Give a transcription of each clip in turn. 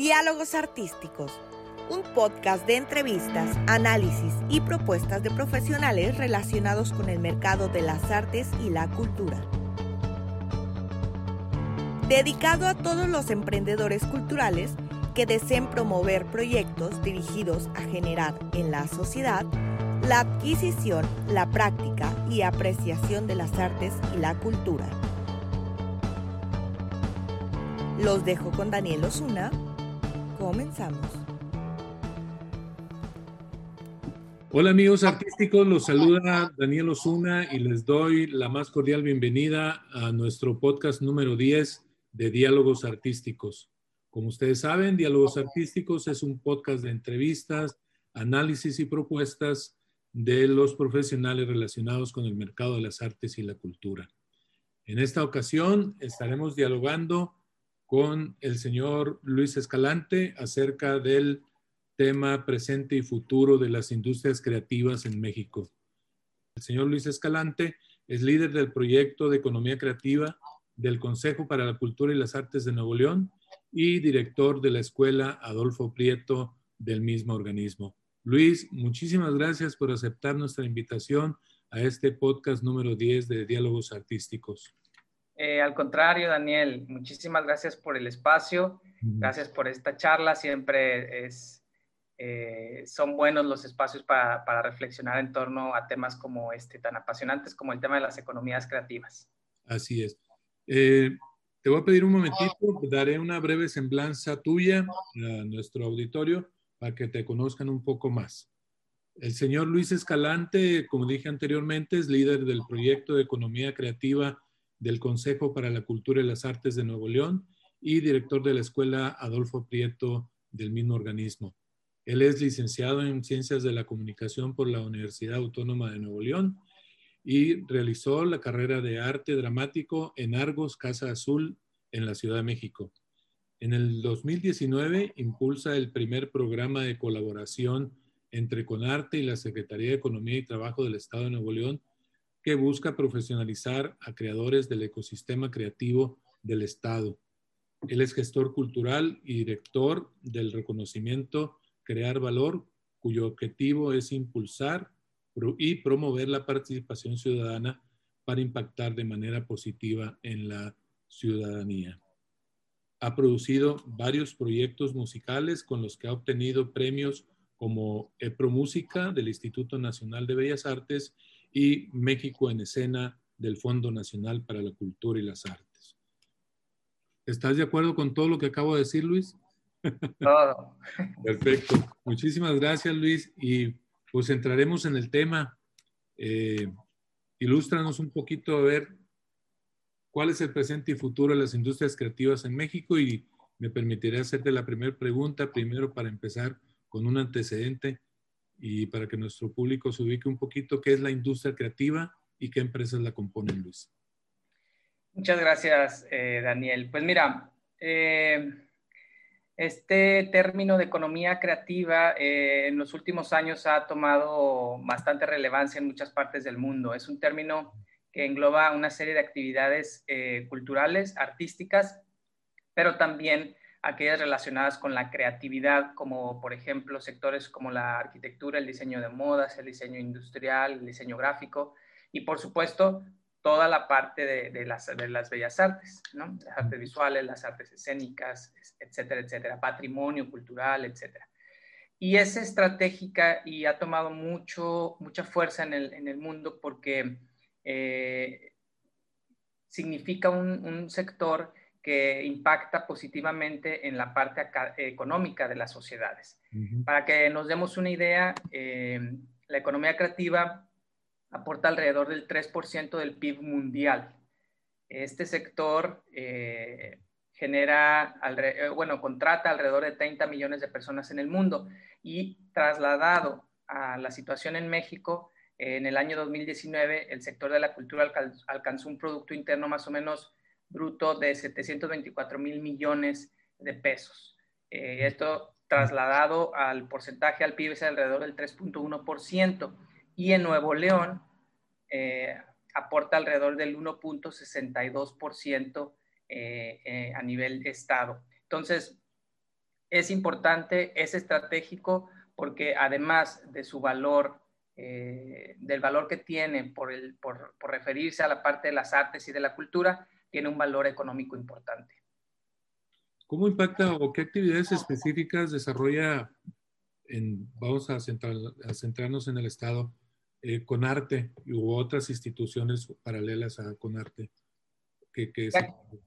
Diálogos Artísticos, un podcast de entrevistas, análisis y propuestas de profesionales relacionados con el mercado de las artes y la cultura. Dedicado a todos los emprendedores culturales que deseen promover proyectos dirigidos a generar en la sociedad la adquisición, la práctica y apreciación de las artes y la cultura. Los dejo con Daniel Osuna. Comenzamos. Hola amigos artísticos, los saluda Daniel Osuna y les doy la más cordial bienvenida a nuestro podcast número 10 de Diálogos Artísticos. Como ustedes saben, Diálogos Artísticos es un podcast de entrevistas, análisis y propuestas de los profesionales relacionados con el mercado de las artes y la cultura. En esta ocasión estaremos dialogando con el señor Luis Escalante acerca del tema presente y futuro de las industrias creativas en México. El señor Luis Escalante es líder del proyecto de economía creativa del Consejo para la Cultura y las Artes de Nuevo León y director de la Escuela Adolfo Prieto del mismo organismo. Luis, muchísimas gracias por aceptar nuestra invitación a este podcast número 10 de Diálogos Artísticos. Eh, al contrario, Daniel, muchísimas gracias por el espacio, gracias por esta charla, siempre es, eh, son buenos los espacios para, para, reflexionar en torno a temas como este, tan apasionantes como el tema de las economías creativas. Así es. Eh, te voy a pedir un momentito, daré una breve semblanza tuya a nuestro auditorio para que te conozcan un poco más. El señor Luis Escalante, como dije anteriormente, es líder del proyecto de economía creativa del Consejo para la Cultura y las Artes de Nuevo León y director de la Escuela Adolfo Prieto del mismo organismo. Él es licenciado en Ciencias de la Comunicación por la Universidad Autónoma de Nuevo León y realizó la carrera de arte dramático en Argos Casa Azul en la Ciudad de México. En el 2019 impulsa el primer programa de colaboración entre Conarte y la Secretaría de Economía y Trabajo del Estado de Nuevo León, que busca profesionalizar a creadores del ecosistema creativo del Estado. Él es gestor cultural y director del reconocimiento Crear Valor, cuyo objetivo es impulsar y promover la participación ciudadana para impactar de manera positiva en la ciudadanía. Ha producido varios proyectos musicales con los que ha obtenido premios como EPRO Música del Instituto Nacional de Bellas Artes y México en Escena del Fondo Nacional para la Cultura y las Artes. ¿Estás de acuerdo con todo lo que acabo de decir, Luis? Todo. Perfecto. Muchísimas gracias, Luis. Y pues entraremos en el tema. Eh, ilústranos un poquito a ver cuál es el presente y futuro de las industrias creativas en México y me permitiré hacerte la primera pregunta, primero para empezar con un antecedente y para que nuestro público se ubique un poquito qué es la industria creativa y qué empresas la componen, Luis. Muchas gracias, eh, Daniel. Pues mira, eh, este término de economía creativa eh, en los últimos años ha tomado bastante relevancia en muchas partes del mundo. Es un término que engloba una serie de actividades culturales, artísticas, pero también aquellas relacionadas con la creatividad, como por ejemplo sectores como la arquitectura, el diseño de modas, el diseño industrial, el diseño gráfico y por supuesto toda la parte de, las, de las, bellas artes, ¿no? las artes visuales, las artes escénicas, etcétera, etcétera, patrimonio cultural, etcétera. Y es estratégica y ha tomado mucho, mucha fuerza en el, en el mundo porque eh, significa un, sector que impacta positivamente en la parte económica de las sociedades. Para que nos demos una idea, eh, la economía creativa aporta alrededor del 3% del PIB mundial. Este sector eh, genera, bueno, contrata alrededor de 30 millones de personas en el mundo y trasladado a la situación en México, en el año 2019 el sector de la cultura alcanzó un Producto Interno más o menos bruto de 724 mil millones de pesos. Eh, esto trasladado al porcentaje al PIB es alrededor del 3.1% y en Nuevo León eh, aporta alrededor del 1.62% eh, a nivel estado. Entonces, es importante, es estratégico, porque además de su valor, eh, del valor que tiene por, el, por, por referirse a la parte de las artes y de la cultura, tiene un valor económico importante. ¿Cómo impacta o qué actividades específicas desarrolla, en, vamos a, a centrarnos en el Estado, eh, con arte u otras instituciones paralelas a Conarte? ¿Qué, qué,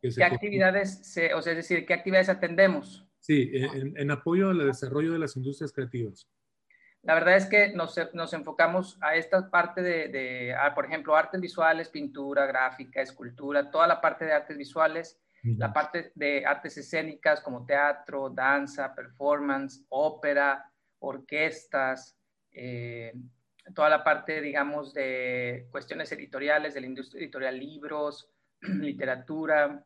¿Qué actividades, se, o sea, es decir, qué actividades atendemos? Sí, en, en, apoyo al desarrollo de las industrias creativas. La verdad es que nos, nos enfocamos a esta parte de, de a, por ejemplo, artes visuales, pintura, gráfica, escultura, toda la parte de artes visuales, la parte de artes escénicas como teatro, danza, performance, ópera, orquestas, eh, toda la parte, digamos, de cuestiones editoriales, de la industria editorial, libros, literatura,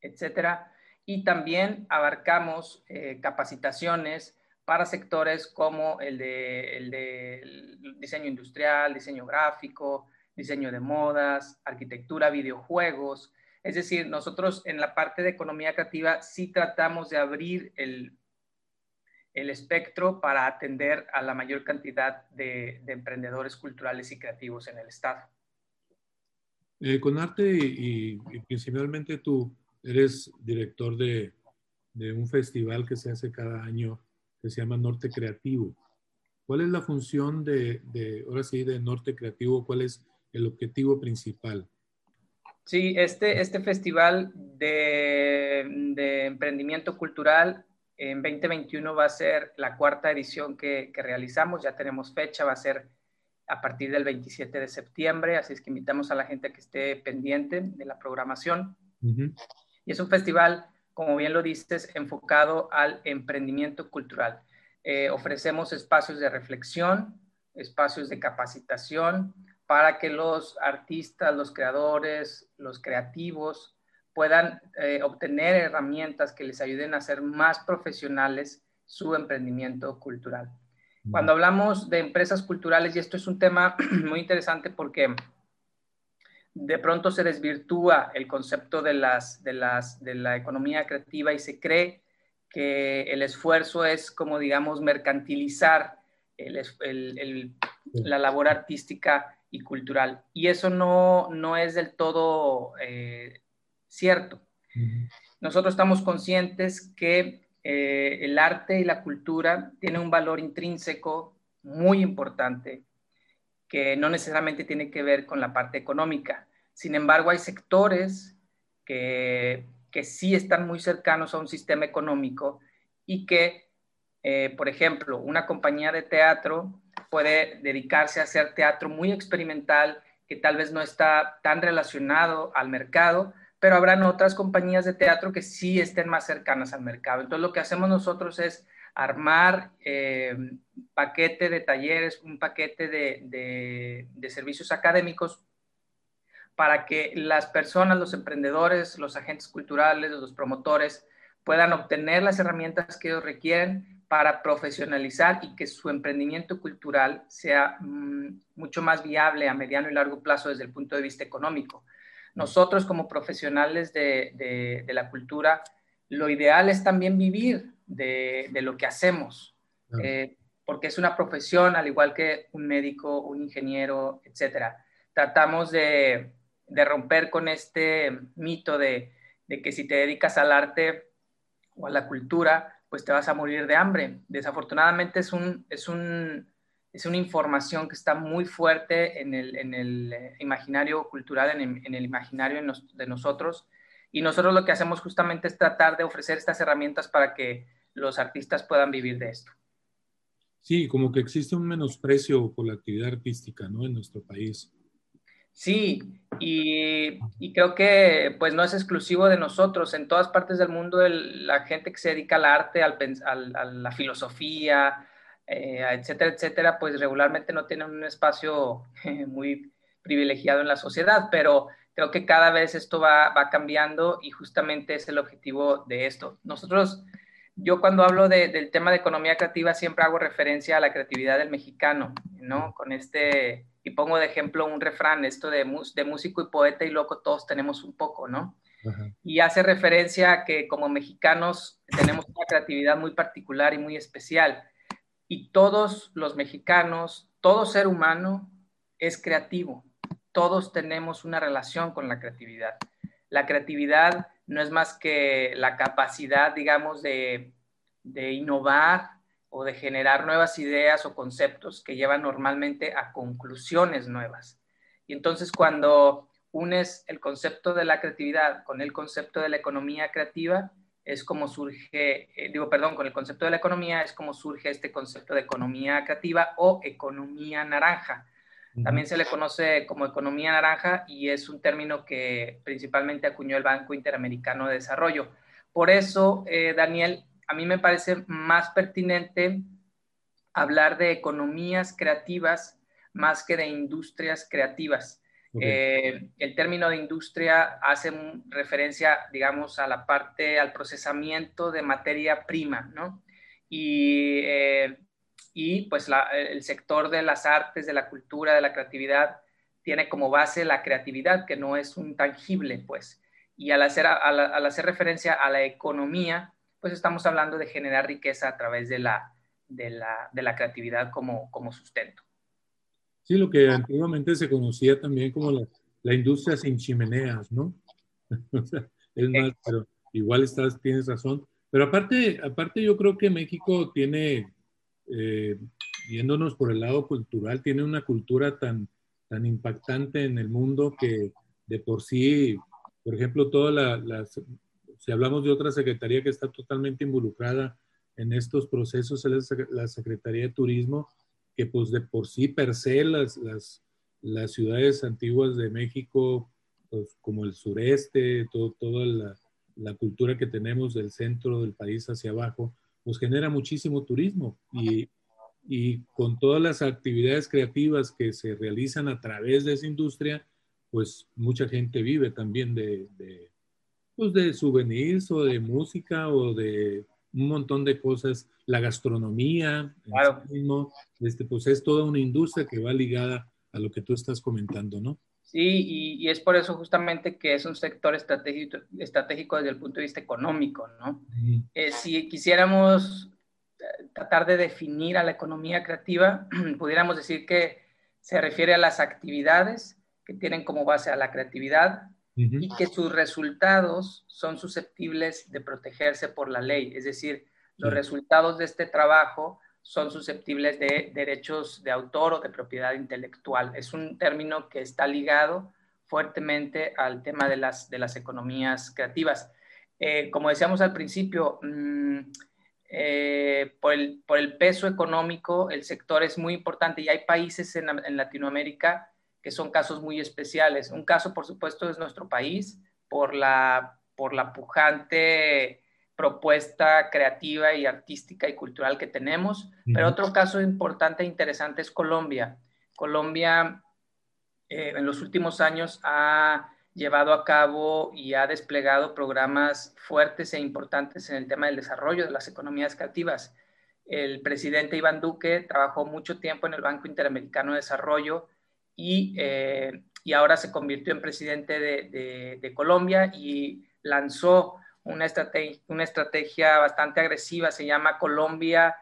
etcétera. Y también abarcamos eh, capacitaciones para sectores como el de, el de diseño industrial, diseño gráfico, diseño de modas, arquitectura, videojuegos. Es decir, nosotros en la parte de economía creativa sí tratamos de abrir el, el espectro para atender a la mayor cantidad de, de emprendedores culturales y creativos en el Estado. Eh, con arte y, y, principalmente tú eres director de, de, un festival que se hace cada año que se llama Norte Creativo. ¿Cuál es la función de, de ahora sí, de Norte Creativo? ¿Cuál es el objetivo principal? Sí, este, este festival de, de emprendimiento cultural en 2021 va a ser la cuarta edición que, que, realizamos, ya tenemos fecha, va a ser a partir del 27 de septiembre, así es que invitamos a la gente a que esté pendiente de la programación. Uh -huh. Y es un festival, como bien lo dices, enfocado al emprendimiento cultural. Eh, ofrecemos espacios de reflexión, espacios de capacitación para que los artistas, los creadores, los creativos puedan eh, obtener herramientas que les ayuden a ser más profesionales su emprendimiento cultural. Cuando hablamos de empresas culturales, y esto es un tema muy interesante porque de pronto se desvirtúa el concepto de, las, de, las, de la economía creativa y se cree que el esfuerzo es como, digamos, mercantilizar el, el, el, la labor artística y cultural. Y eso no, no es del todo eh, cierto. Nosotros estamos conscientes que eh, el arte y la cultura tienen un valor intrínseco muy importante que no necesariamente tiene que ver con la parte económica. Sin embargo, hay sectores que, que sí están muy cercanos a un sistema económico y que, eh, por ejemplo, una compañía de teatro puede dedicarse a hacer teatro muy experimental que tal vez no está tan relacionado al mercado, pero habrán otras compañías de teatro que sí estén más cercanas al mercado. Entonces, lo que hacemos nosotros es armar eh, paquete de talleres, un paquete de, de, de, servicios académicos para que las personas, los emprendedores, los agentes culturales, los promotores puedan obtener las herramientas que ellos requieren para profesionalizar y que su emprendimiento cultural sea mmm, mucho más viable a mediano y largo plazo desde el punto de vista económico. Nosotros como profesionales de, de, de, la cultura, lo ideal es también vivir de, de lo que hacemos, uh -huh. eh, porque es una profesión al igual que un médico, un ingeniero, etcétera. Tratamos de, romper con este mito de, que si te dedicas al arte o a la cultura, pues te vas a morir de hambre. Desafortunadamente es un, es un es una información que está muy fuerte en el, en el eh, imaginario cultural, en el, en el imaginario de nosotros. Y nosotros lo que hacemos justamente es tratar de ofrecer estas herramientas para que los artistas puedan vivir de esto. Sí, como que existe un menosprecio por la actividad artística, ¿no? En nuestro país. Sí, y, y, creo que pues no es exclusivo de nosotros. En todas partes del mundo el, la gente que se dedica al arte, al, al, a la filosofía, eh, etcétera, etcétera, pues regularmente no tienen un espacio muy privilegiado en la sociedad, pero creo que cada vez esto va, va, cambiando y justamente es el objetivo de esto. Nosotros, yo cuando hablo de, del tema de economía creativa siempre hago referencia a la creatividad del mexicano, ¿no? Con este, y pongo de ejemplo un refrán, esto de, de músico y poeta y loco todos tenemos un poco, ¿no? Y hace referencia a que como mexicanos tenemos una creatividad muy particular y muy especial. Y todos los mexicanos, todo ser humano es creativo. Todos tenemos una relación con la creatividad. La creatividad no es más que la capacidad, digamos, de, de innovar o de generar nuevas ideas o conceptos que llevan normalmente a conclusiones nuevas. Y entonces cuando unes el concepto de la creatividad con el concepto de la economía creativa, es como surge, eh, digo, perdón, con el concepto de la economía es como surge este concepto de economía creativa o economía naranja. También se le conoce como economía naranja y es un término que principalmente acuñó el Banco Interamericano de Desarrollo. Por eso, eh, Daniel, a mí me parece más pertinente hablar de economías creativas más que de industrias creativas. Eh, el término de industria hace referencia, digamos, a la parte, al procesamiento de materia prima, ¿no? Y, eh, y pues el sector de las artes, de la cultura, de la creatividad, tiene como base la creatividad, que no es un tangible, pues. Y al hacer, al hacer referencia a la economía, pues estamos hablando de generar riqueza a través de la, de la, de la creatividad como, como sustento. Sí, lo que antiguamente se conocía también como la, la industria sin chimeneas, ¿no? es más, pero igual estás, tienes razón. Pero aparte, aparte yo creo que México tiene, eh, yéndonos por el lado cultural, tiene una cultura tan, tan impactante en el mundo que de por sí, por ejemplo, todas las, si hablamos de otra secretaría que está totalmente involucrada en estos procesos, es la Secretaría de Turismo, que pues de por sí per se las, las, las ciudades antiguas de México, pues como el sureste, todo, toda la, la, cultura que tenemos del centro del país hacia abajo, pues genera muchísimo turismo y, y con todas las actividades creativas que se realizan a través de esa industria, pues mucha gente vive también de, de pues de souvenirs o de música o de un montón de cosas, la gastronomía, claro. este, pues es toda una industria que va ligada a lo que tú estás comentando, ¿no? Sí, y, es por eso justamente que es un sector estratégico, estratégico desde el punto de vista económico, ¿no? Eh, si quisiéramos eh, tratar de definir a la economía creativa, pudiéramos decir que se refiere a las actividades que tienen como base a la creatividad, y que sus resultados son susceptibles de protegerse por la ley. Es decir, los resultados de este trabajo son susceptibles de derechos de autor o de propiedad intelectual. Es un término que está ligado fuertemente al tema de las, de las economías creativas. Eh, como decíamos al principio, mm, eh, por, el, por, el, peso económico, el sector es muy importante y hay países en, en Latinoamérica que son casos muy especiales. Un caso, por supuesto, es nuestro país, por la, por la pujante propuesta creativa y artística y cultural que tenemos. Pero otro caso importante e interesante es Colombia. Colombia eh, en los últimos años ha llevado a cabo y ha desplegado programas fuertes e importantes en el tema del desarrollo de las economías creativas. El presidente Iván Duque trabajó mucho tiempo en el Banco Interamericano de Desarrollo eh, y, ahora se convirtió en presidente de, Colombia y lanzó una estrategia, una estrategia bastante agresiva, se llama Colombia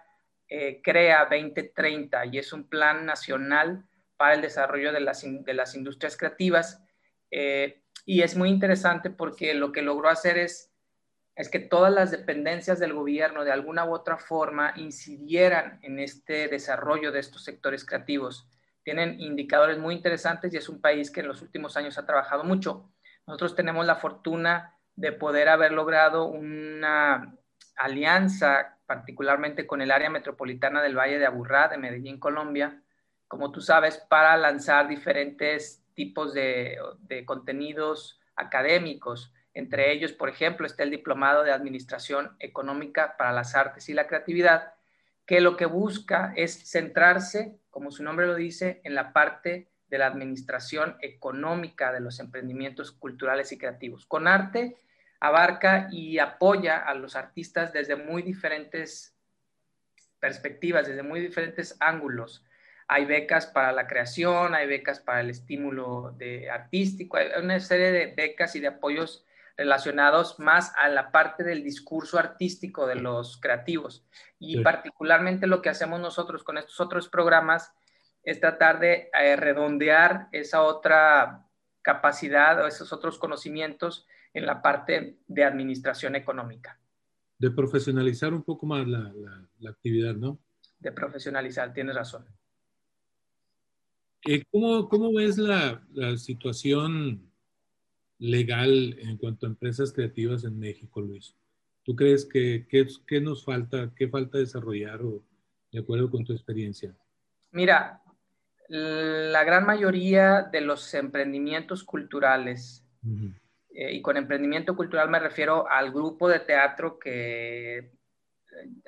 eh, Crea 2030 y es un plan nacional para el desarrollo de las, de las industrias creativas. Eh, y es muy interesante porque lo que logró hacer es, es que todas las dependencias del gobierno de alguna u otra forma incidieran en este desarrollo de estos sectores creativos tienen indicadores muy interesantes y es un país que en los últimos años ha trabajado mucho. Nosotros tenemos la fortuna de poder haber logrado una alianza, particularmente con el área metropolitana del Valle de Aburrá, de Medellín, Colombia, como tú sabes, para lanzar diferentes tipos de, de contenidos académicos. Entre ellos, por ejemplo, está el Diplomado de Administración Económica para las Artes y la Creatividad, que lo que busca es centrarse como su nombre lo dice, en la parte de la administración económica de los emprendimientos culturales y creativos. Con arte abarca y apoya a los artistas desde muy diferentes perspectivas, desde muy diferentes ángulos. Hay becas para la creación, hay becas para el estímulo de artístico, hay una serie de becas y de apoyos relacionados más a la parte del discurso artístico de los creativos. Y particularmente lo que hacemos nosotros con estos otros programas es tratar de eh, redondear esa otra capacidad o esos otros conocimientos en la parte de administración económica. De profesionalizar un poco más la, actividad, ¿no? De profesionalizar, tienes razón. Eh, ¿cómo, ¿Cómo ves la, la situación legal en cuanto a empresas creativas en México, Luis? ¿Tú crees que qué nos falta, qué falta desarrollar o, de acuerdo con tu experiencia? Mira, la gran mayoría de los emprendimientos culturales, eh, y con emprendimiento cultural me refiero al grupo de teatro que eh,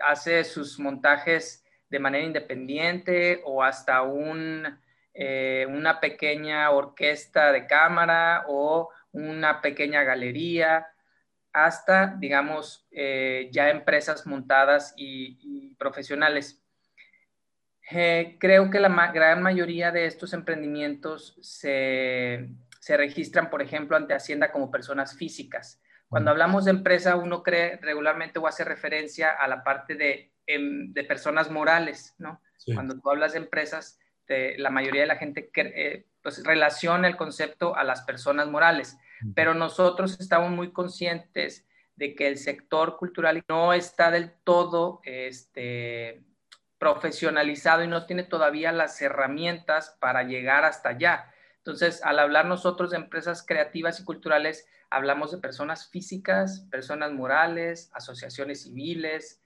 hace sus montajes de manera independiente o hasta un, eh, una pequeña orquesta de cámara o una pequeña galería, hasta, digamos, eh, ya empresas montadas y, profesionales. Eh, creo que la gran mayoría de estos emprendimientos se, registran, por ejemplo, ante Hacienda como personas físicas. Cuando hablamos de empresa, uno cree regularmente o hace referencia a la parte de, em, personas morales, ¿no? Cuando tú hablas de empresas, la mayoría de la gente eh, pues, relaciona el concepto a las personas morales pero nosotros estamos muy conscientes de que el sector cultural no está del todo este, profesionalizado y no tiene todavía las herramientas para llegar hasta allá. Entonces, al hablar nosotros de empresas creativas y culturales, hablamos de personas físicas, personas morales, asociaciones civiles,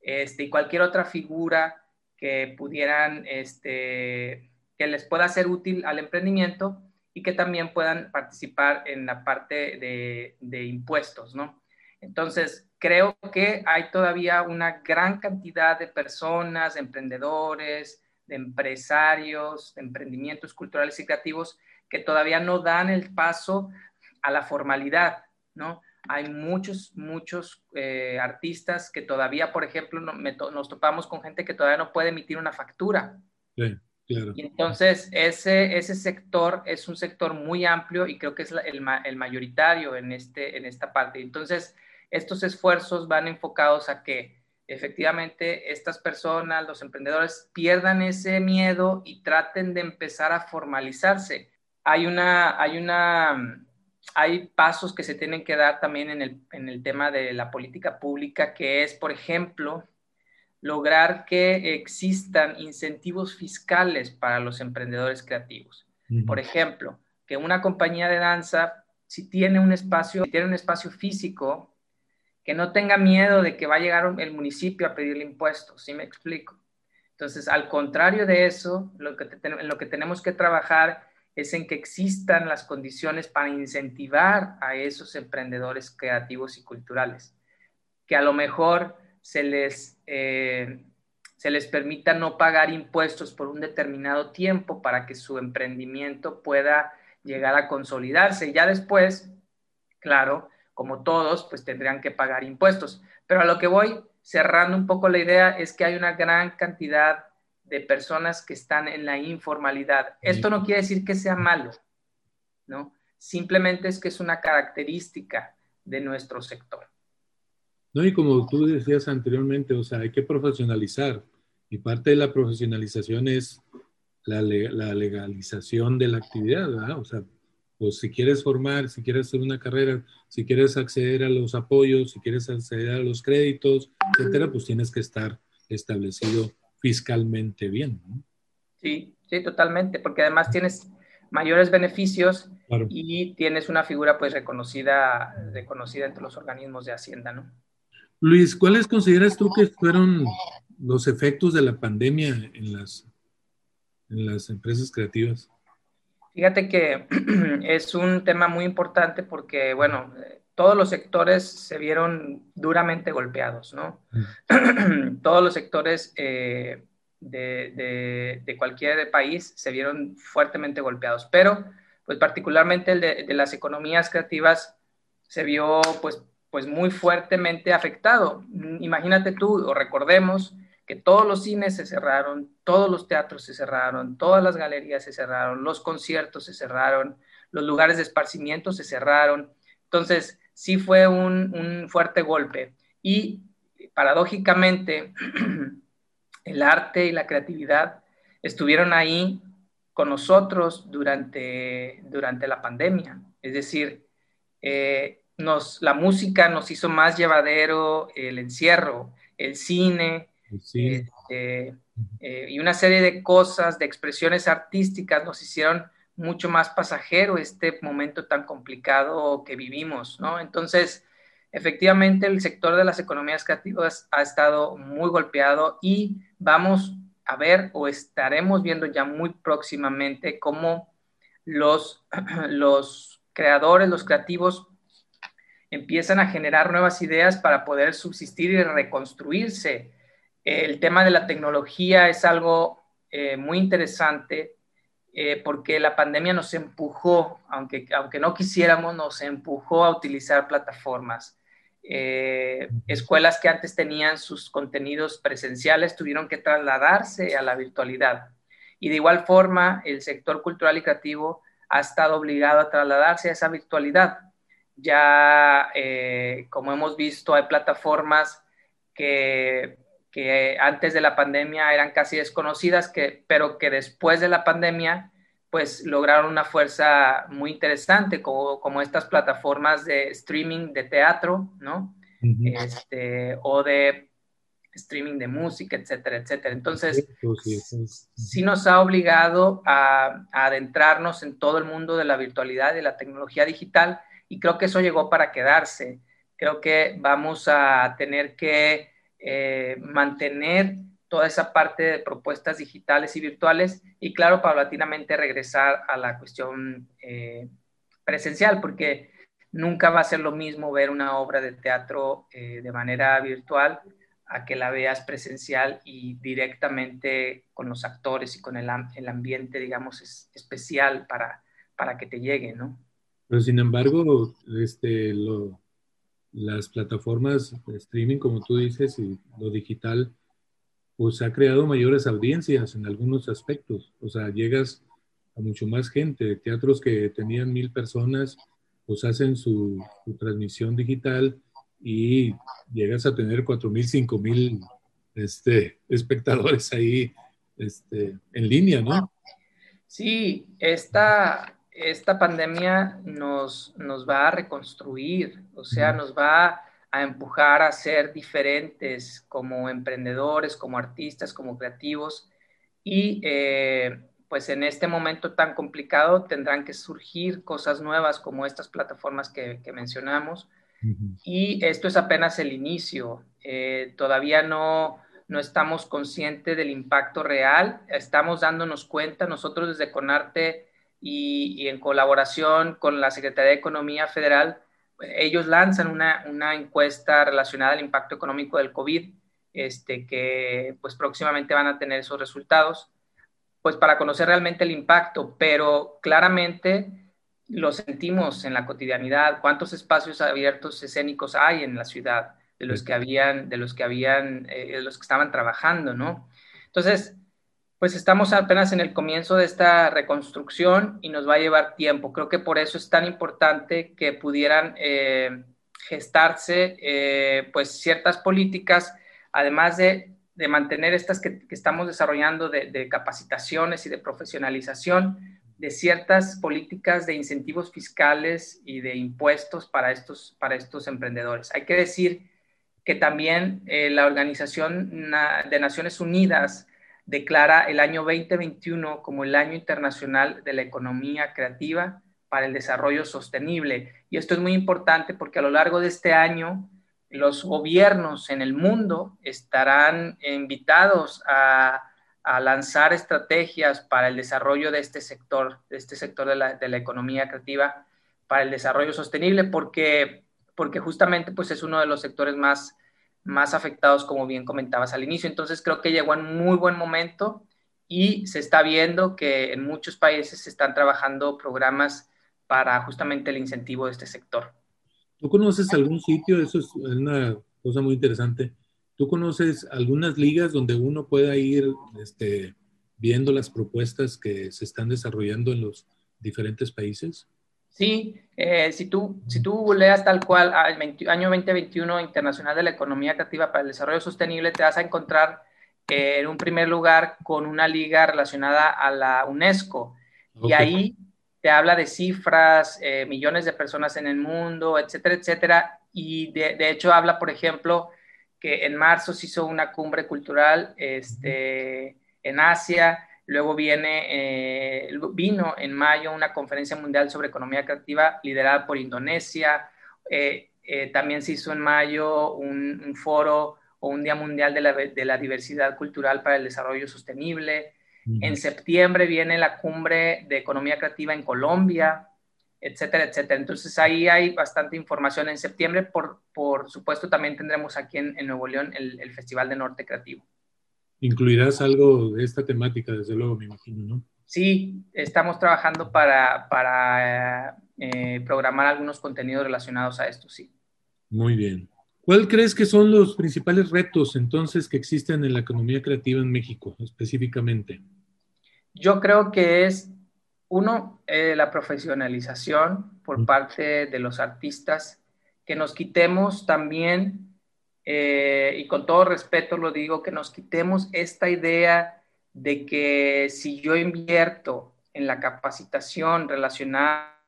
este, y cualquier otra figura que pudieran, este, que les pueda ser útil al emprendimiento y que también puedan participar en la parte de, impuestos, ¿no? Entonces, creo que hay todavía una gran cantidad de personas, de emprendedores, de empresarios, de emprendimientos culturales y creativos que todavía no dan el paso a la formalidad, ¿no? Hay muchos, muchos eh, artistas que todavía, por ejemplo, nos topamos con gente que todavía no puede emitir una factura. Sí. Y entonces ese, ese sector es un sector muy amplio y creo que es el, el, mayoritario en, este, en esta parte. Entonces, estos esfuerzos van enfocados a que efectivamente estas personas, los emprendedores, pierdan ese miedo y traten de empezar a formalizarse. Hay una, hay una, hay pasos que se tienen que dar también en el, en el tema de la política pública, que es, por ejemplo, lograr que existan incentivos fiscales para los emprendedores creativos. Por ejemplo, que una compañía de danza, si tiene un espacio, tiene un espacio físico, que no tenga miedo de que va a llegar el municipio a pedirle impuestos, ¿sí me explico? Entonces, al contrario de eso, lo que, lo que tenemos que trabajar es en que existan las condiciones para incentivar a esos emprendedores creativos y culturales, que a lo mejor se les, eh, se les permita no pagar impuestos por un determinado tiempo para que su emprendimiento pueda llegar a consolidarse. Ya después, claro, como todos, pues tendrían que pagar impuestos. Pero a lo que voy, cerrando un poco la idea, es que hay una gran cantidad de personas que están en la informalidad. Esto no quiere decir que sea malo, ¿no? Simplemente es que es una característica de nuestro sector. No, y como tú decías anteriormente, o sea, hay que profesionalizar. Y parte de la profesionalización es la, legalización de la actividad, ¿verdad? O sea, pues si quieres formar, si quieres hacer una carrera, si quieres acceder a los apoyos, si quieres acceder a los créditos, etcétera, pues tienes que estar establecido fiscalmente bien, ¿no? Sí, sí, totalmente, porque además tienes mayores beneficios y tienes una figura pues reconocida, reconocida entre los organismos de Hacienda, ¿no? Luis, ¿cuáles consideras tú que fueron los efectos de la pandemia en las, en las empresas creativas? Fíjate que es un tema muy importante porque, bueno, todos los sectores se vieron duramente golpeados, ¿no? Mm. todos los sectores eh, de, de, cualquier país se vieron fuertemente golpeados, pero pues particularmente el de, de las economías creativas se vio pues pues muy fuertemente afectado. Imagínate tú, o recordemos que todos los cines se cerraron, todos los teatros se cerraron, todas las galerías se cerraron, los conciertos se cerraron, los lugares de esparcimiento se cerraron. Entonces, sí fue un, un fuerte golpe. Y paradójicamente, el arte y la creatividad estuvieron ahí con nosotros durante, durante la pandemia. Es decir, eh, nos, la música nos hizo más llevadero el encierro, el cine, este, eh, y una serie de cosas, de expresiones artísticas nos hicieron mucho más pasajero este momento tan complicado que vivimos, ¿no? Entonces, efectivamente, el sector de las economías creativas ha estado muy golpeado y vamos a ver o estaremos viendo ya muy próximamente cómo los, los creadores, los creativos, empiezan a generar nuevas ideas para poder subsistir y reconstruirse. El tema de la tecnología es algo eh, muy interesante eh, porque la pandemia nos empujó, aunque, aunque no quisiéramos, nos empujó a utilizar plataformas. Eh, escuelas que antes tenían sus contenidos presenciales tuvieron que trasladarse a la virtualidad. Y de igual forma, el sector cultural y creativo ha estado obligado a trasladarse a esa virtualidad. Ya, como hemos visto, hay plataformas que, que, antes de la pandemia eran casi desconocidas, que, pero que después de la pandemia pues lograron una fuerza muy interesante, como, como estas plataformas de streaming de teatro, ¿no? este, o de streaming de música, etcétera, etcétera. Entonces, sí, nos ha obligado a, adentrarnos en todo el mundo de la virtualidad y la tecnología digital y creo que eso llegó para quedarse. Creo que vamos a tener que eh, mantener toda esa parte de propuestas digitales y virtuales y claro, paulatinamente regresar a la cuestión eh, presencial, porque nunca va a ser lo mismo ver una obra de teatro eh, de manera virtual a que la veas presencial y directamente con los actores y con el, el ambiente, digamos, es especial para, para que te llegue, ¿no? Pero sin embargo, este, lo, las plataformas de streaming, como tú dices, y lo digital, pues ha creado mayores audiencias en algunos aspectos. O sea, llegas a mucho más gente. Teatros que tenían mil personas, pues hacen su, transmisión digital y llegas a tener cuatro mil, cinco mil este, espectadores ahí este, en línea, ¿no? Sí, esta, esta pandemia nos, nos va a reconstruir, o sea, nos va a empujar a ser diferentes como emprendedores, como artistas, como creativos. Y eh, pues en este momento tan complicado tendrán que surgir cosas nuevas como estas plataformas que, mencionamos. Y esto es apenas el inicio. Eh, todavía no, no estamos conscientes del impacto real. Estamos dándonos cuenta nosotros desde Conarte y, y en colaboración con la Secretaría de Economía Federal ellos lanzan una, una, encuesta relacionada al impacto económico del COVID, este, que pues próximamente van a tener esos resultados, pues para conocer realmente el impacto, pero claramente lo sentimos en la cotidianidad, cuántos espacios abiertos escénicos hay en la ciudad de los que habían, de los que habían, eh, de los que estaban trabajando, ¿no? Entonces, pues estamos apenas en el comienzo de esta reconstrucción y nos va a llevar tiempo. Creo que por eso es tan importante que pudieran eh, gestarse eh, pues ciertas políticas, además de, mantener estas que, estamos desarrollando de, capacitaciones y de profesionalización, de ciertas políticas de incentivos fiscales y de impuestos para estos, para estos emprendedores. Hay que decir que también eh, la Organización de Naciones Unidas declara el año 2021 como el año internacional de la economía creativa para el desarrollo sostenible. Y esto es muy importante porque a lo largo de este año los gobiernos en el mundo estarán invitados a, lanzar estrategias para el desarrollo de este sector, de este sector de la, de la economía creativa para el desarrollo sostenible, porque, porque justamente pues es uno de los sectores más más afectados, como bien comentabas al inicio. Entonces creo que llegó en muy buen momento y se está viendo que en muchos países se están trabajando programas para justamente el incentivo de este sector. ¿Tú conoces algún sitio? Eso es una cosa muy interesante. ¿Tú conoces algunas ligas donde uno pueda ir este, viendo las propuestas que se están desarrollando en los diferentes países? Sí, eh, si, tú, si tú leas tal cual al año 2021 Internacional de la Economía Creativa para el Desarrollo Sostenible, te vas a encontrar en un primer lugar con una liga relacionada a la UNESCO. Y ahí te habla de cifras, eh, millones de personas en el mundo, etcétera, etcétera. Y de, de, hecho habla, por ejemplo, que en marzo se hizo una cumbre cultural este, en Asia, luego viene, eh, vino en mayo una conferencia mundial sobre economía creativa liderada por Indonesia, eh, también se hizo en mayo un, un foro o un Día Mundial de la, de la Diversidad Cultural para el Desarrollo Sostenible. En septiembre viene la cumbre de economía creativa en Colombia, etcétera, etcétera. Entonces ahí hay bastante información. En septiembre, por, por supuesto, también tendremos aquí en, en Nuevo León el, el, Festival de Norte Creativo. Incluirás algo de esta temática, desde luego, me imagino, ¿no? Sí, estamos trabajando para, para eh, programar algunos contenidos relacionados a esto, sí. Muy bien. ¿Cuál crees que son los principales retos entonces que existen en la economía creativa en México específicamente? Yo creo que es, uno, eh, la profesionalización por parte de los artistas, que nos quitemos también, eh, y con todo respeto lo digo, que nos quitemos esta idea de que si yo invierto en la capacitación relacionada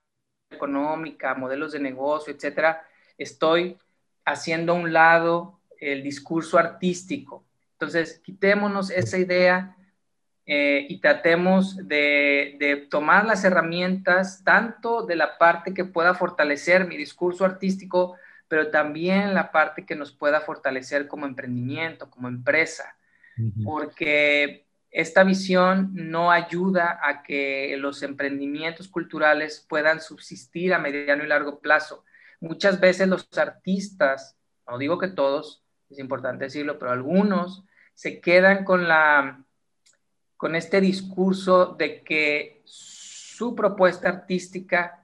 económica, modelos de negocio, etcétera, estoy haciendo a un lado el discurso artístico. Entonces, quitémonos esa idea eh, y tratemos de, de, tomar las herramientas tanto de la parte que pueda fortalecer mi discurso artístico, pero también la parte que nos pueda fortalecer como emprendimiento, como empresa, porque esta visión no ayuda a que los emprendimientos culturales puedan subsistir a mediano y largo plazo. Muchas veces los artistas, no digo que todos, es importante decirlo, pero algunos se quedan con la con este discurso de que su propuesta artística,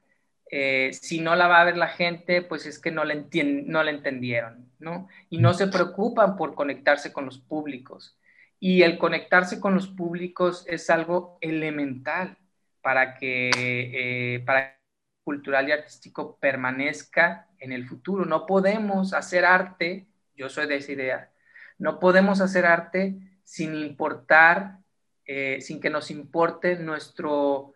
eh, si no la va a ver la gente, pues es que no la, no la entendieron, ¿no? Y no se preocupan por conectarse con los públicos. Y el conectarse con los públicos es algo elemental para que, eh, para cultural y artístico permanezca en el futuro. No podemos hacer arte, yo soy de esa idea, no podemos hacer arte sin importar, eh, sin que nos importe nuestro,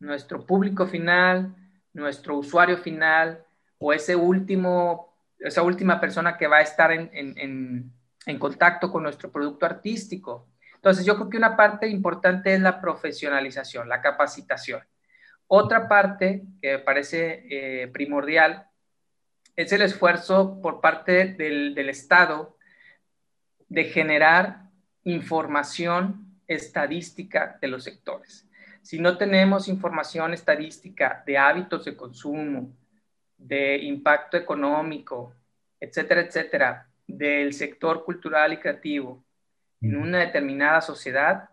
nuestro público final, nuestro usuario final o ese último, esa última persona que va a estar en, en, contacto con nuestro producto artístico. Entonces, yo creo que una parte importante es la profesionalización, la capacitación. Otra parte que me parece eh, primordial es el esfuerzo por parte del, del Estado de generar información estadística de los sectores. Si no tenemos información estadística de hábitos de consumo, de impacto económico, etcétera, etcétera, del sector cultural y creativo en una determinada sociedad,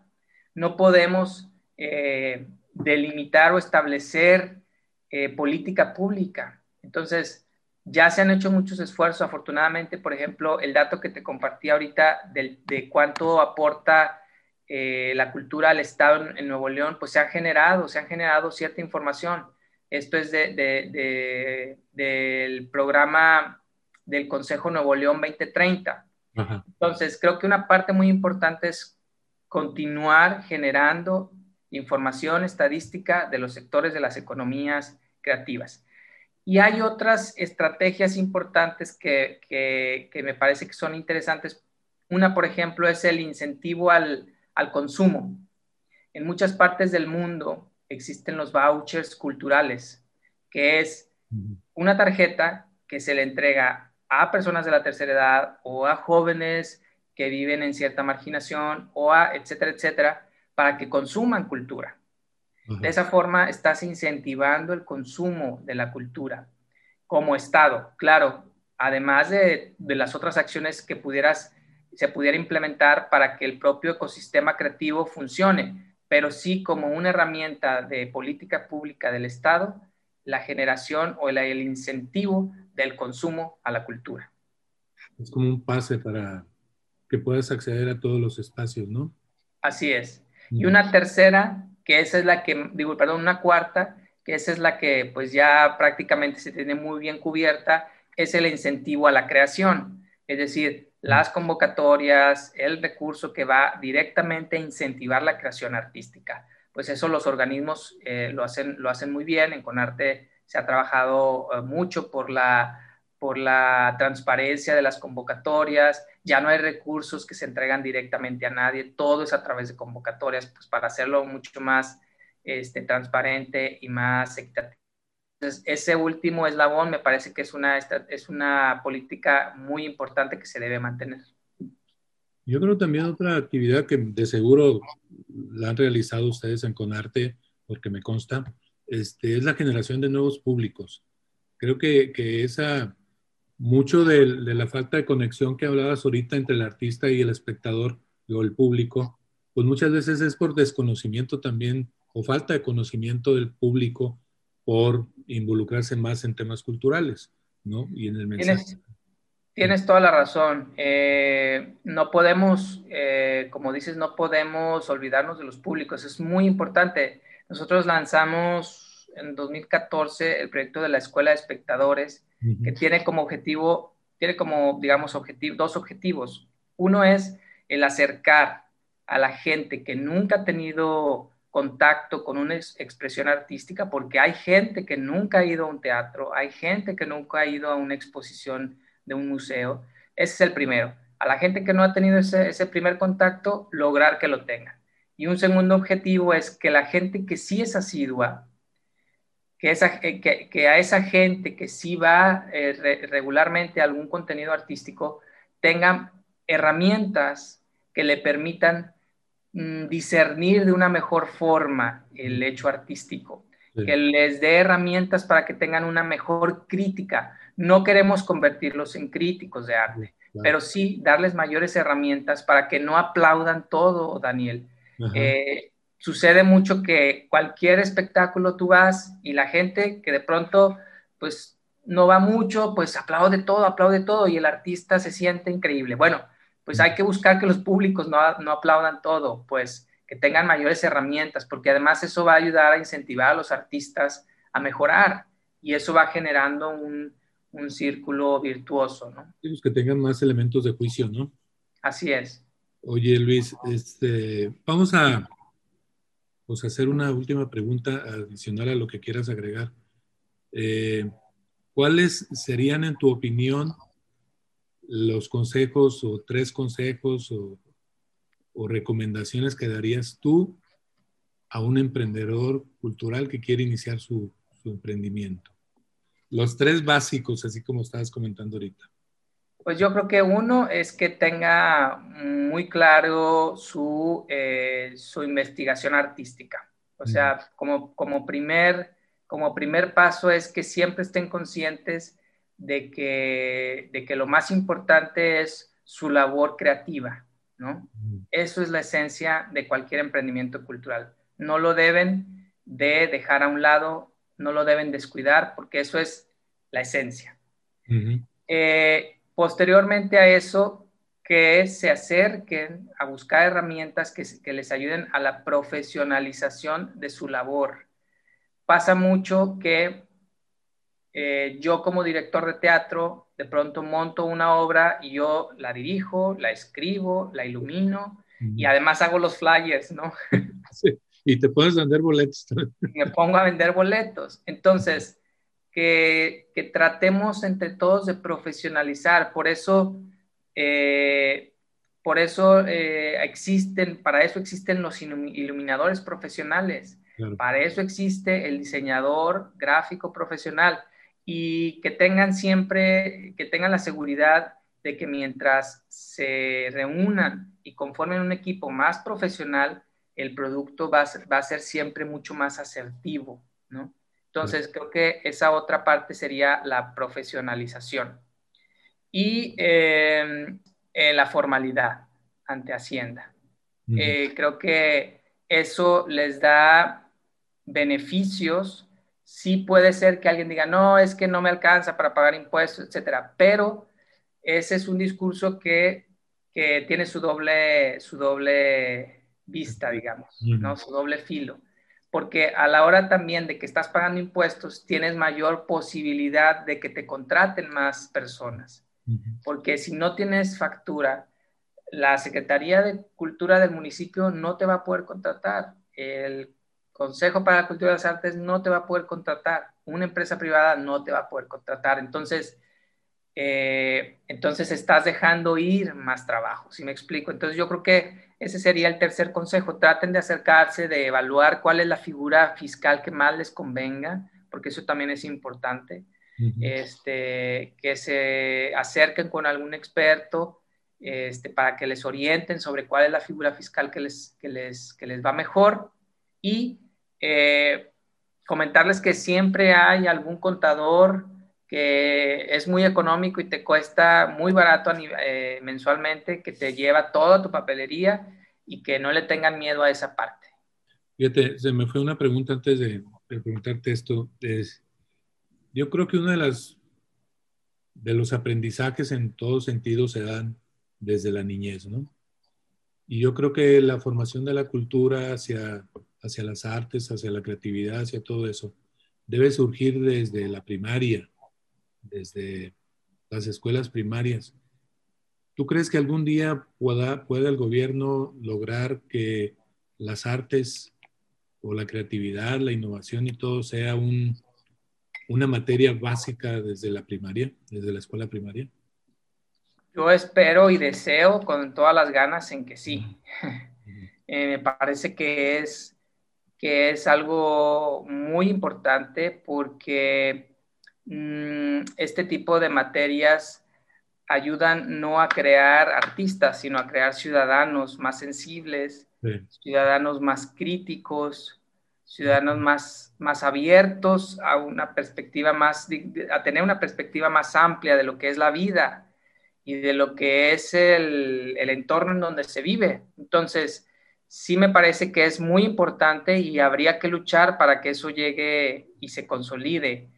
no podemos eh, delimitar o establecer eh, política pública. Entonces, ya se han hecho muchos esfuerzos, afortunadamente, por ejemplo, el dato que te compartí ahorita de, de cuánto aporta eh, la cultura al Estado en, Nuevo León, pues se ha generado, se ha generado cierta información. Esto es de, de, del programa del Consejo Nuevo León 2030. Entonces, creo que una parte muy importante es continuar generando información estadística de los sectores de las economías creativas. Y hay otras estrategias importantes que, que, me parece que son interesantes. Una, por ejemplo, es el incentivo al, al consumo. En muchas partes del mundo existen los vouchers culturales, que es una tarjeta que se le entrega a personas de la tercera edad o a jóvenes que viven en cierta marginación o a etcétera, etcétera, para que consuman cultura. De esa forma estás incentivando el consumo de la cultura como Estado. Claro, además de, las otras acciones que pudieras, se pudiera implementar para que el propio ecosistema creativo funcione, pero sí como una herramienta de política pública del Estado, la generación o el, el incentivo del consumo a la cultura. Es como un pase para que puedas acceder a todos los espacios, ¿no? Así es. Y una tercera, que esa es la que, digo, perdón, una cuarta, que esa es la que pues ya prácticamente se tiene muy bien cubierta, es el incentivo a la creación, es decir, las convocatorias, el recurso que va directamente a incentivar la creación artística. Pues eso los organismos eh, lo, hacen, lo hacen muy bien. En Conarte se ha trabajado eh, mucho por la, por la transparencia de las convocatorias. Ya no hay recursos que se entregan directamente a nadie. Todo es a través de convocatorias, pues para hacerlo mucho más este, transparente y más equitativo. Entonces, ese último eslabón me parece que es una, es una política muy importante que se debe mantener. Yo creo también otra actividad que de seguro la han realizado ustedes en Conarte, porque me consta, este, es la generación de nuevos públicos. Creo que, que esa, mucho de, de, la falta de conexión que hablabas ahorita entre el artista y el espectador o el público, pues muchas veces es por desconocimiento también o falta de conocimiento del público por involucrarse más en temas culturales, ¿no? Y en el mensaje. Tienes, toda la razón. Eh, no podemos, eh, como dices, no podemos olvidarnos de los públicos. Es muy importante. Nosotros lanzamos en 2014 el proyecto de la Escuela de Espectadores, que tiene como objetivo, tiene como, digamos, objetivo, dos objetivos. Uno es el acercar a la gente que nunca ha tenido contacto con una expresión artística, porque hay gente que nunca ha ido a un teatro, hay gente que nunca ha ido a una exposición de un museo. Ese es el primero. A la gente que no ha tenido ese, primer contacto, lograr que lo tenga. Y un segundo objetivo es que la gente que sí es asidua, que, esa, eh, que, a esa gente que sí va eh, regularmente a algún contenido artístico, tengan herramientas que le permitan discernir de una mejor forma el hecho artístico, que les dé herramientas para que tengan una mejor crítica. No queremos convertirlos en críticos de arte, pero sí darles mayores herramientas para que no aplaudan todo, Daniel. Eh, sucede mucho que cualquier espectáculo tú vas y la gente que de pronto pues no va mucho, pues aplaude todo, aplaude todo y el artista se siente increíble. Bueno, pues hay que buscar que los públicos no, no aplaudan todo, pues que tengan mayores herramientas, porque además eso va a ayudar a incentivar a los artistas a mejorar y eso va generando un, un círculo virtuoso, ¿no? Pues que tengan más elementos de juicio, ¿no? Así es. Oye, Luis, este, vamos a pues, hacer una última pregunta adicional a lo que quieras agregar. Eh, ¿Cuáles serían, en tu opinión, los consejos o tres consejos o, recomendaciones que darías tú a un emprendedor cultural que quiere iniciar su, emprendimiento? Los tres básicos, así como estabas comentando ahorita. Pues yo creo que uno es que tenga muy claro su, eh, su investigación artística. O sea, como, como, primer, como primer paso es que siempre estén conscientes de que, de que lo más importante es su labor creativa, ¿no? Eso es la esencia de cualquier emprendimiento cultural. No lo deben de dejar a un lado, no lo deben descuidar, porque eso es la esencia. Eh, posteriormente a eso, que se acerquen a buscar herramientas que, que les ayuden a la profesionalización de su labor. Pasa mucho que eh, yo como director de teatro de pronto monto una obra y yo la dirijo, la escribo, la ilumino y además hago los flyers, ¿no? Sí, y te puedes vender boletos. Me pongo a vender boletos. Entonces, que, que tratemos entre todos de profesionalizar. Por eso, eh, por eso eh, existen, para eso existen los iluminadores profesionales. Para eso existe el diseñador gráfico profesional y que tengan siempre, que tengan la seguridad de que mientras se reúnan y conformen un equipo más profesional, el producto va a ser, va a ser siempre mucho más asertivo, ¿no? Entonces, creo que esa otra parte sería la profesionalización. Y em, eh, la formalidad ante Hacienda. Eh, creo que eso les da beneficios sí puede ser que alguien diga, no, es que no me alcanza para pagar impuestos, etcétera, pero ese es un discurso que, que tiene su doble, su doble vista, digamos, ¿no? Su doble filo. porque a la hora también de que estás pagando impuestos, tienes mayor posibilidad de que te contraten más personas. Porque si no tienes factura, la Secretaría de Cultura del municipio no te va a poder contratar. El Consejo para la Cultura de las Artes no te va a poder contratar. Una empresa privada no te va a poder contratar. Entonces, eh, entonces estás dejando ir más trabajo, si me explico? Entonces yo creo que ese sería el tercer consejo. Traten de acercarse, de evaluar cuál es la figura fiscal que más les convenga, porque eso también es importante. este, que se acerquen con algún experto este, para que les orienten sobre cuál es la figura fiscal que les, que les, que les va mejor y eh, comentarles que siempre hay algún contador que es muy económico y te cuesta muy barato eh, mensualmente, que te lleva toda tu papelería y que no le tengan miedo a esa parte. Fíjate, se me fue una pregunta antes de, preguntarte esto. Es, yo creo que uno de las de los aprendizajes en todos sentidos se dan desde la niñez, ¿no? Y yo creo que la formación de la cultura hacia, hacia las artes, hacia la creatividad, hacia todo eso, debe surgir desde la primaria, desde las escuelas primarias. ¿Tú crees que algún día pueda, pueda el gobierno lograr que las artes o la creatividad, la innovación y todo sea un, una materia básica desde la primaria, desde la escuela primaria? Yo espero y deseo con todas las ganas en que sí. Eh, me parece que es, que es algo muy importante porque Mm, este tipo de materias ayudan no a crear artistas, sino a crear ciudadanos más sensibles, ciudadanos más críticos, ciudadanos más, más abiertos a una perspectiva más, a tener una perspectiva más amplia de lo que es la vida y de lo que es el, el entorno en donde se vive. Entonces, sí me parece que es muy importante y habría que luchar para que eso llegue y se consolide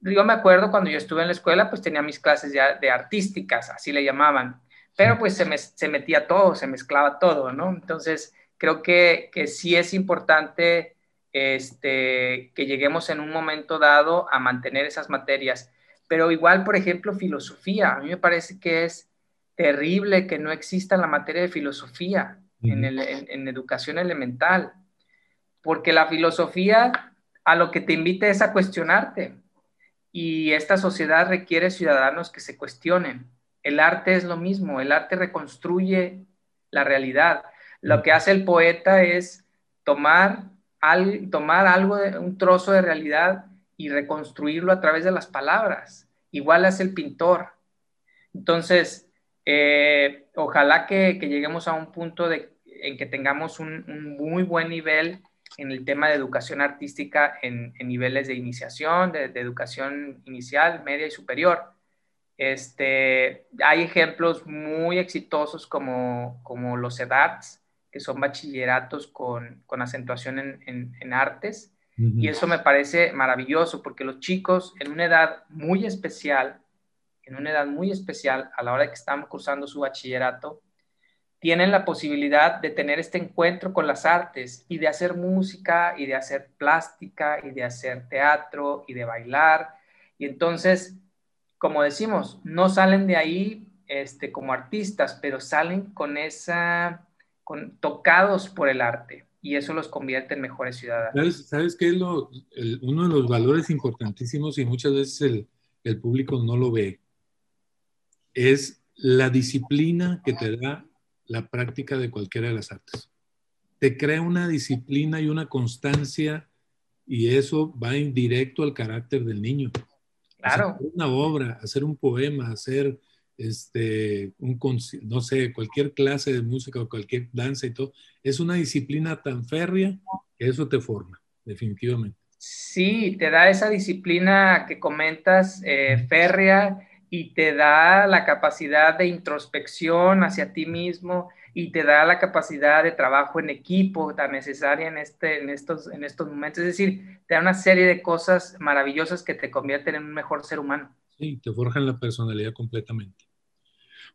yo me acuerdo cuando yo estuve en la escuela, pues tenía mis clases ya de artísticas, así le llamaban, pero pues se, me, se metía todo, se mezclaba todo, ¿no? Entonces, creo que, que sí es importante este, que lleguemos en un momento dado a mantener esas materias. Pero igual, por ejemplo, filosofía. A mí me parece que es terrible que no exista la materia de filosofía en, el, en, educación elemental, porque la filosofía a lo que te invita es a cuestionarte y esta sociedad requiere ciudadanos que se cuestionen. El arte es lo mismo, el arte reconstruye la realidad. Lo que hace el poeta es tomar, tomar algo, de, un trozo de realidad y reconstruirlo a través de las palabras. Igual hace el pintor. Entonces, eh, ojalá que, lleguemos a un punto de, en que tengamos un, un muy buen nivel en el tema de educación artística en, niveles de iniciación, de, educación inicial, media y superior. Este, hay ejemplos muy exitosos como, como los EDARTS, que son bachilleratos con, acentuación en, artes, y eso me parece maravilloso porque los chicos en una edad muy especial, en una edad muy especial, a la hora que están cursando su bachillerato, tienen la posibilidad de tener este encuentro con las artes y de hacer música y de hacer plástica y de hacer teatro y de bailar. Y entonces, como decimos, no salen de ahí este, como artistas, pero salen con esa, con, tocados por el arte y eso los convierte en mejores ciudadanos. ¿Sabes, qué es lo, uno de los valores importantísimos y muchas veces el, el público no lo ve? Es la disciplina que te da la práctica de cualquiera de las artes. Te crea una disciplina y una constancia y eso va en directo al carácter del niño. Claro. Hacer una obra, hacer un poema, hacer este, un, no sé, cualquier clase de música o cualquier danza y todo, es una disciplina tan férrea que eso te forma, definitivamente. Sí, te da esa disciplina que comentas, eh, férrea, y te da la capacidad de introspección hacia ti mismo y te da la capacidad de trabajo en equipo tan necesaria en, este, en, estos, en estos momentos. Es decir, te da una serie de cosas maravillosas que te convierten en un mejor ser humano. Sí, te forjan la personalidad completamente.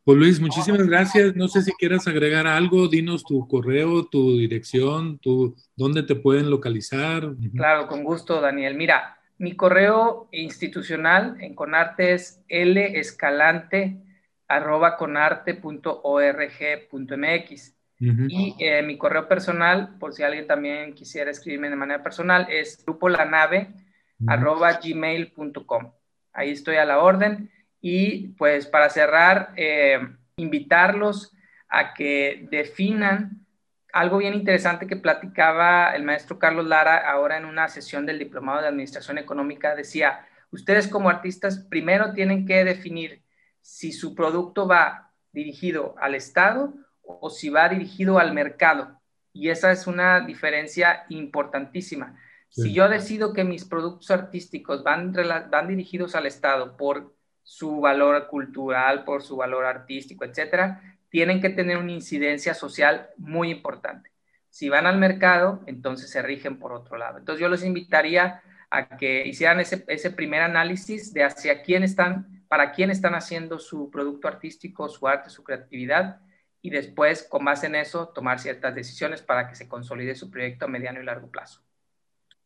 Pues Luis, muchísimas gracias. No sé si quieras agregar algo, dinos tu correo, tu dirección, tu, dónde te pueden localizar. Claro, con gusto, Daniel. Mira, mi correo institucional en Conarte es lescalante.conarte.org.mx. Y eh, mi correo personal, por si alguien también quisiera escribirme de manera personal, es grupolanave.gmail.com. Ahí estoy a la orden. Y pues para cerrar, eh, invitarlos a que definan algo bien interesante que platicaba el maestro Carlos Lara ahora en una sesión del Diplomado de Administración Económica. Decía, ustedes como artistas primero tienen que definir si su producto va dirigido al Estado o si va dirigido al mercado. Y esa es una diferencia importantísima. Si yo decido que mis productos artísticos van, van dirigidos al Estado por su valor cultural, por su valor artístico, etcétera, tienen que tener una incidencia social muy importante. Si van al mercado, entonces se rigen por otro lado. Entonces yo los invitaría a que hicieran ese, ese primer análisis de hacia quién están, para quién están haciendo su producto artístico, su arte, su creatividad, y después, con base en eso, tomar ciertas decisiones para que se consolide su proyecto a mediano y largo plazo.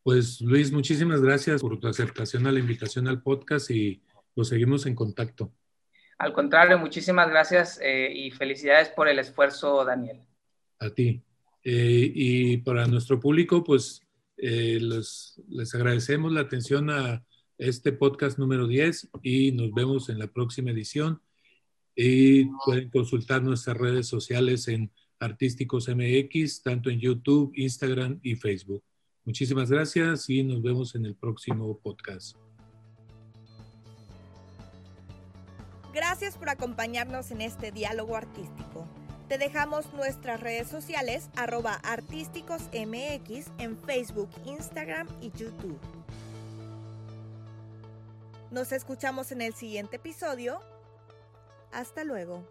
Pues Luis, muchísimas gracias por tu aceptación a la invitación al podcast y pues seguimos en contacto. Al contrario, muchísimas gracias eh, y felicidades por el esfuerzo, Daniel. A ti. Eh, y para nuestro público, pues eh, les agradecemos la atención a este podcast número 10 y nos vemos en la próxima edición. Y pueden consultar nuestras redes sociales en Artísticos MX, tanto en YouTube, Instagram y Facebook. Muchísimas gracias y nos vemos en el próximo podcast. Gracias por acompañarnos en este diálogo artístico. Te dejamos nuestras redes sociales arroba artísticosmx en Facebook, Instagram y YouTube. Nos escuchamos en el siguiente episodio. Hasta luego.